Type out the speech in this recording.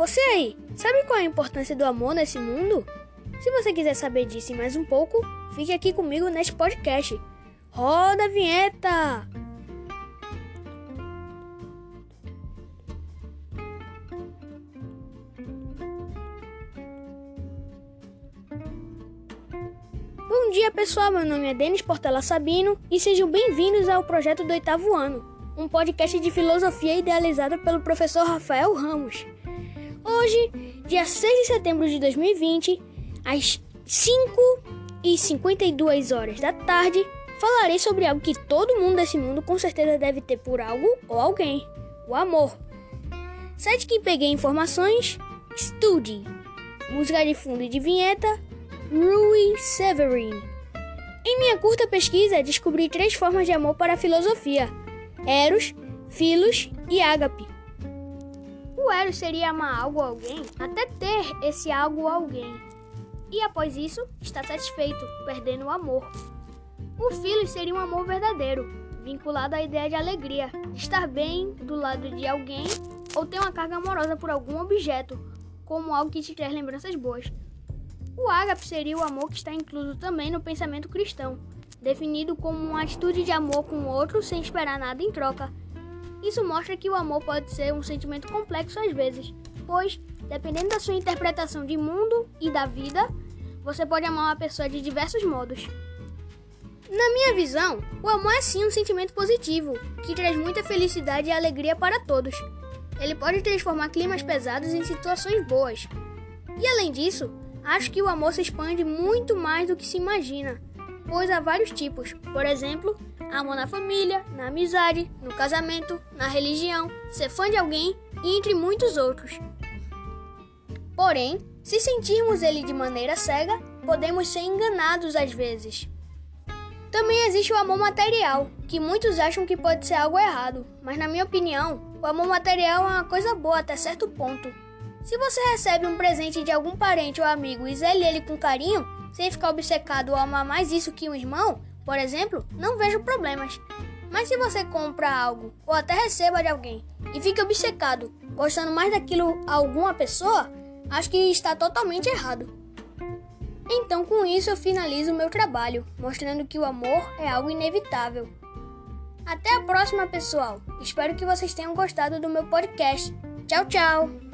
Você aí, sabe qual é a importância do amor nesse mundo? Se você quiser saber disso mais um pouco, fique aqui comigo neste podcast. Roda a vinheta! Bom dia pessoal, meu nome é Denis Portela Sabino e sejam bem-vindos ao projeto do oitavo ano, um podcast de filosofia idealizado pelo professor Rafael Ramos. Hoje, dia 6 de setembro de 2020, às 5 e 52 horas da tarde, falarei sobre algo que todo mundo desse mundo com certeza deve ter por algo ou alguém: o amor. Site que peguei informações: Study. Música de fundo e de vinheta: Rui Severin. Em minha curta pesquisa, descobri três formas de amor para a filosofia: Eros, Filos e Ágape. O Eros seria amar algo ou alguém até ter esse algo ou alguém. E após isso, estar satisfeito, perdendo o amor. O Filos seria um amor verdadeiro, vinculado à ideia de alegria, de estar bem do lado de alguém ou ter uma carga amorosa por algum objeto, como algo que te traz lembranças boas. O ágape seria o amor que está incluso também no pensamento cristão, definido como uma atitude de amor com o outro sem esperar nada em troca. Isso mostra que o amor pode ser um sentimento complexo às vezes, pois, dependendo da sua interpretação de mundo e da vida, você pode amar uma pessoa de diversos modos. Na minha visão, o amor é sim um sentimento positivo, que traz muita felicidade e alegria para todos. Ele pode transformar climas pesados em situações boas. E além disso, Acho que o amor se expande muito mais do que se imagina, pois há vários tipos. Por exemplo, amor na família, na amizade, no casamento, na religião, ser fã de alguém e entre muitos outros. Porém, se sentirmos ele de maneira cega, podemos ser enganados às vezes. Também existe o amor material, que muitos acham que pode ser algo errado, mas na minha opinião, o amor material é uma coisa boa até certo ponto. Se você recebe um presente de algum parente ou amigo e zele ele com carinho, sem ficar obcecado ou amar mais isso que um irmão, por exemplo, não vejo problemas. Mas se você compra algo ou até receba de alguém e fica obcecado, gostando mais daquilo a alguma pessoa, acho que está totalmente errado. Então, com isso, eu finalizo o meu trabalho, mostrando que o amor é algo inevitável. Até a próxima, pessoal! Espero que vocês tenham gostado do meu podcast. Tchau, tchau!